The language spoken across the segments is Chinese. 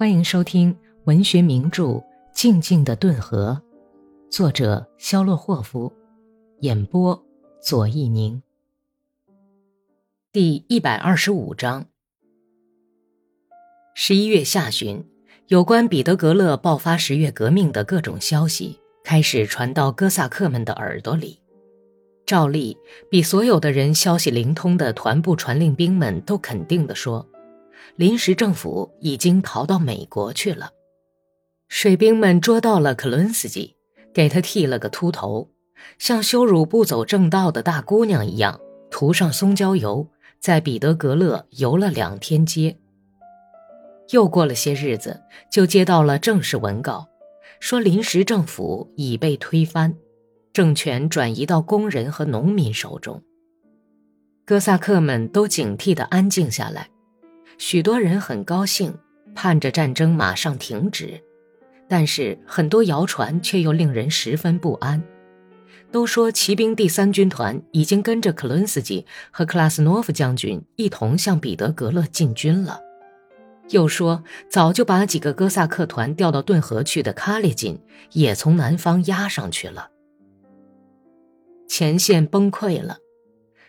欢迎收听文学名著《静静的顿河》，作者肖洛霍夫，演播左一宁。第一百二十五章。十一月下旬，有关彼得格勒爆发十月革命的各种消息开始传到哥萨克们的耳朵里。照例，比所有的人消息灵通的团部传令兵们都肯定地说。临时政府已经逃到美国去了。水兵们捉到了克伦斯基，给他剃了个秃头，像羞辱不走正道的大姑娘一样，涂上松焦油，在彼得格勒游了两天街。又过了些日子，就接到了正式文告，说临时政府已被推翻，政权转移到工人和农民手中。哥萨克们都警惕地安静下来。许多人很高兴，盼着战争马上停止，但是很多谣传却又令人十分不安。都说骑兵第三军团已经跟着克伦斯基和克拉斯诺夫将军一同向彼得格勒进军了，又说早就把几个哥萨克团调到顿河去的卡列金也从南方压上去了。前线崩溃了。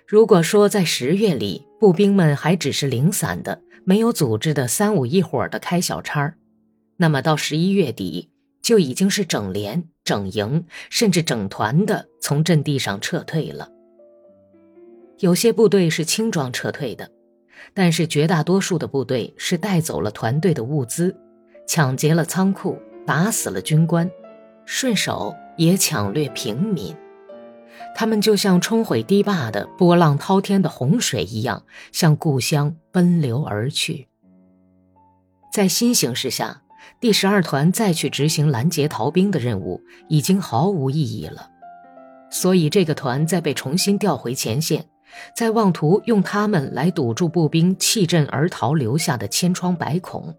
如果说在十月里步兵们还只是零散的，没有组织的三五一伙的开小差那么到十一月底就已经是整连、整营甚至整团的从阵地上撤退了。有些部队是轻装撤退的，但是绝大多数的部队是带走了团队的物资，抢劫了仓库，打死了军官，顺手也抢掠平民。他们就像冲毁堤坝的波浪滔天的洪水一样，向故乡奔流而去。在新形势下，第十二团再去执行拦截逃兵的任务已经毫无意义了，所以这个团在被重新调回前线，在妄图用他们来堵住步兵弃阵而逃留下的千疮百孔，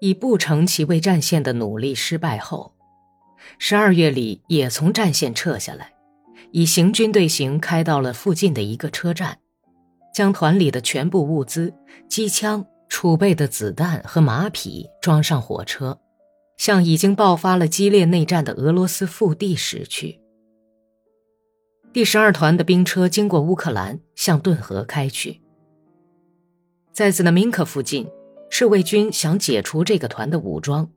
以不成其为战线的努力失败后，十二月里也从战线撤下来。以行军队形开到了附近的一个车站，将团里的全部物资、机枪、储备的子弹和马匹装上火车，向已经爆发了激烈内战的俄罗斯腹地驶去。第十二团的兵车经过乌克兰，向顿河开去。在兹纳明克附近，侍卫军想解除这个团的武装，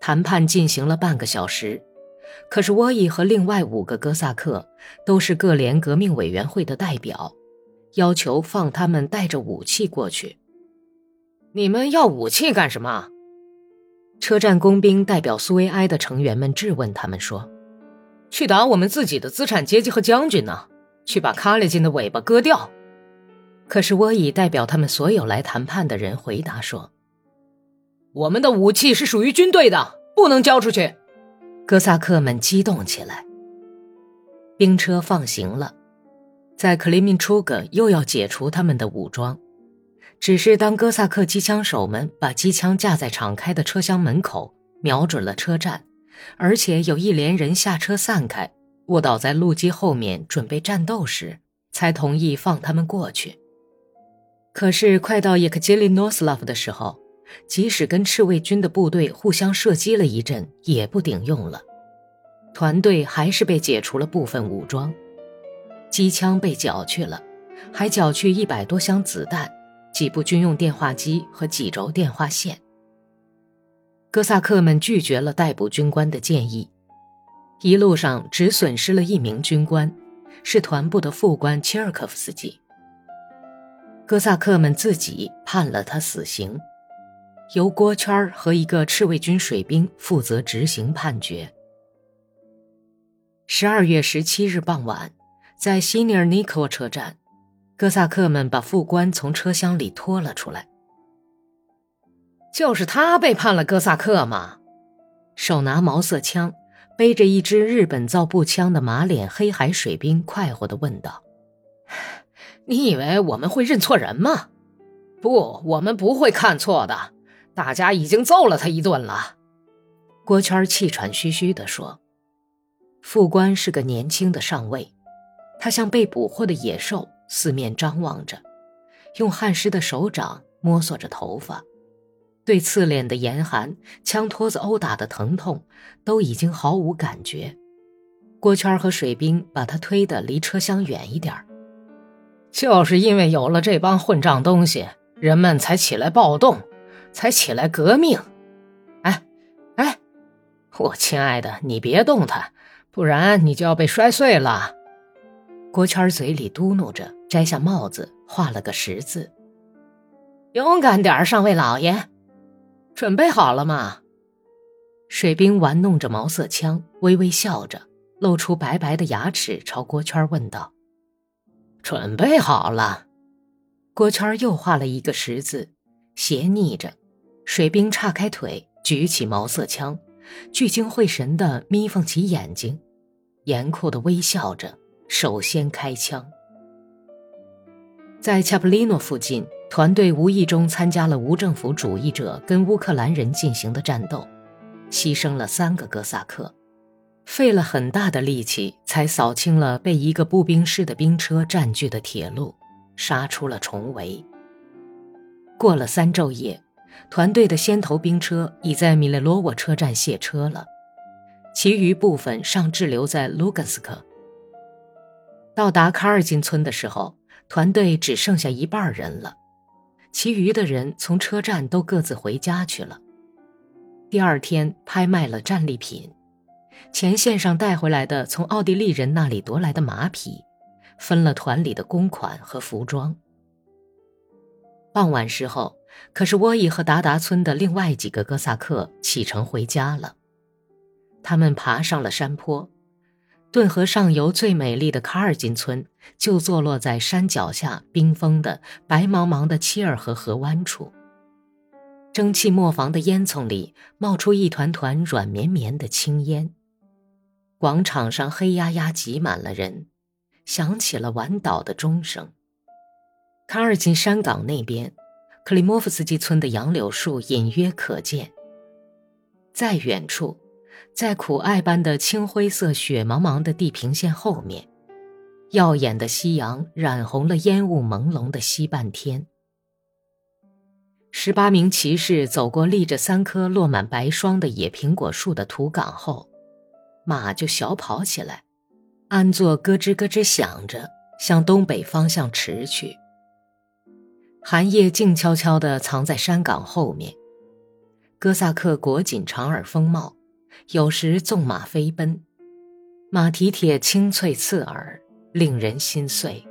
谈判进行了半个小时。可是沃伊和另外五个哥萨克都是各连革命委员会的代表，要求放他们带着武器过去。你们要武器干什么？车站工兵代表苏维埃的成员们质问他们说：“去打我们自己的资产阶级和将军呢？去把卡列金的尾巴割掉。”可是沃伊代表他们所有来谈判的人回答说：“我们的武器是属于军队的，不能交出去。”哥萨克们激动起来。兵车放行了，在克里米出格又要解除他们的武装。只是当哥萨克机枪手们把机枪架在敞开的车厢门口，瞄准了车站，而且有一连人下车散开，卧倒在路基后面准备战斗时，才同意放他们过去。可是快到叶克捷琳诺斯拉夫的时候。即使跟赤卫军的部队互相射击了一阵，也不顶用了。团队还是被解除了部分武装，机枪被缴去了，还缴去一百多箱子弹、几部军用电话机和几轴电话线。哥萨克们拒绝了逮捕军官的建议，一路上只损失了一名军官，是团部的副官切尔科夫斯基。哥萨克们自己判了他死刑。由郭圈和一个赤卫军水兵负责执行判决。十二月十七日傍晚，在西尼尔尼科车站，哥萨克们把副官从车厢里拖了出来。就是他背叛了哥萨克吗？手拿毛瑟枪、背着一支日本造步枪的马脸黑海水兵快活地问道：“你以为我们会认错人吗？不，我们不会看错的。”大家已经揍了他一顿了，郭圈气喘吁吁地说：“副官是个年轻的上尉，他像被捕获的野兽，四面张望着，用汗湿的手掌摸索着头发。对刺脸的严寒、枪托子殴打的疼痛，都已经毫无感觉。郭圈和水兵把他推得离车厢远一点就是因为有了这帮混账东西，人们才起来暴动，才起来革命。哎，哎，我亲爱的，你别动他，不然你就要被摔碎了。郭圈嘴里嘟哝着，摘下帽子，画了个十字。勇敢点上位老爷，准备好了吗？水兵玩弄着毛瑟枪，微微笑着，露出白白的牙齿，朝郭圈问道：“准备好了。”郭圈又画了一个十字，斜逆着。水兵岔开腿，举起毛瑟枪，聚精会神地眯缝起眼睛，严酷地微笑着，首先开枪。在恰普利诺附近。团队无意中参加了无政府主义者跟乌克兰人进行的战斗，牺牲了三个哥萨克，费了很大的力气才扫清了被一个步兵师的兵车占据的铁路，杀出了重围。过了三昼夜，团队的先头兵车已在米列罗沃车站卸车了，其余部分尚滞留在卢甘斯克。到达卡尔金村的时候，团队只剩下一半人了。其余的人从车站都各自回家去了。第二天拍卖了战利品，前线上带回来的从奥地利人那里夺来的马匹，分了团里的公款和服装。傍晚时候，可是沃伊和达达村的另外几个哥萨克启程回家了。他们爬上了山坡。顿河上游最美丽的卡尔金村，就坐落在山脚下冰封的白茫茫的切尔河河湾处。蒸汽磨坊的烟囱里冒出一团团软绵绵的青烟。广场上黑压压挤满了人，响起了晚岛的钟声。卡尔金山岗那边，克里莫夫斯基村的杨柳树隐约可见。在远处。在苦艾般的青灰色雪茫茫的地平线后面，耀眼的夕阳染红了烟雾朦胧的西半天。十八名骑士走过立着三棵落满白霜的野苹果树的土岗后，马就小跑起来，鞍座咯吱咯吱响着，向东北方向驰去。寒夜静悄悄地藏在山岗后面，哥萨克裹紧长耳风帽。有时纵马飞奔，马蹄铁清脆刺耳，令人心碎。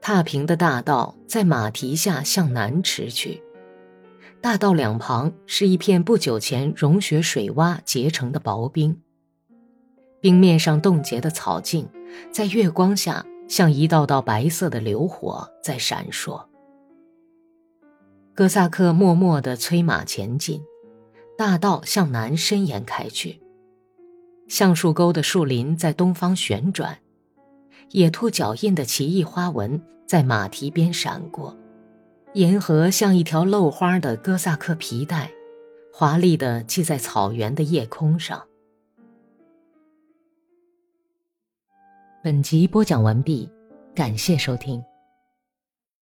踏平的大道在马蹄下向南驰去，大道两旁是一片不久前融雪水洼结成的薄冰，冰面上冻结的草茎，在月光下像一道道白色的流火在闪烁。哥萨克默默地催马前进。大道向南伸延开去，橡树沟的树林在东方旋转，野兔脚印的奇异花纹在马蹄边闪过，银河像一条漏花的哥萨克皮带，华丽的系在草原的夜空上。本集播讲完毕，感谢收听。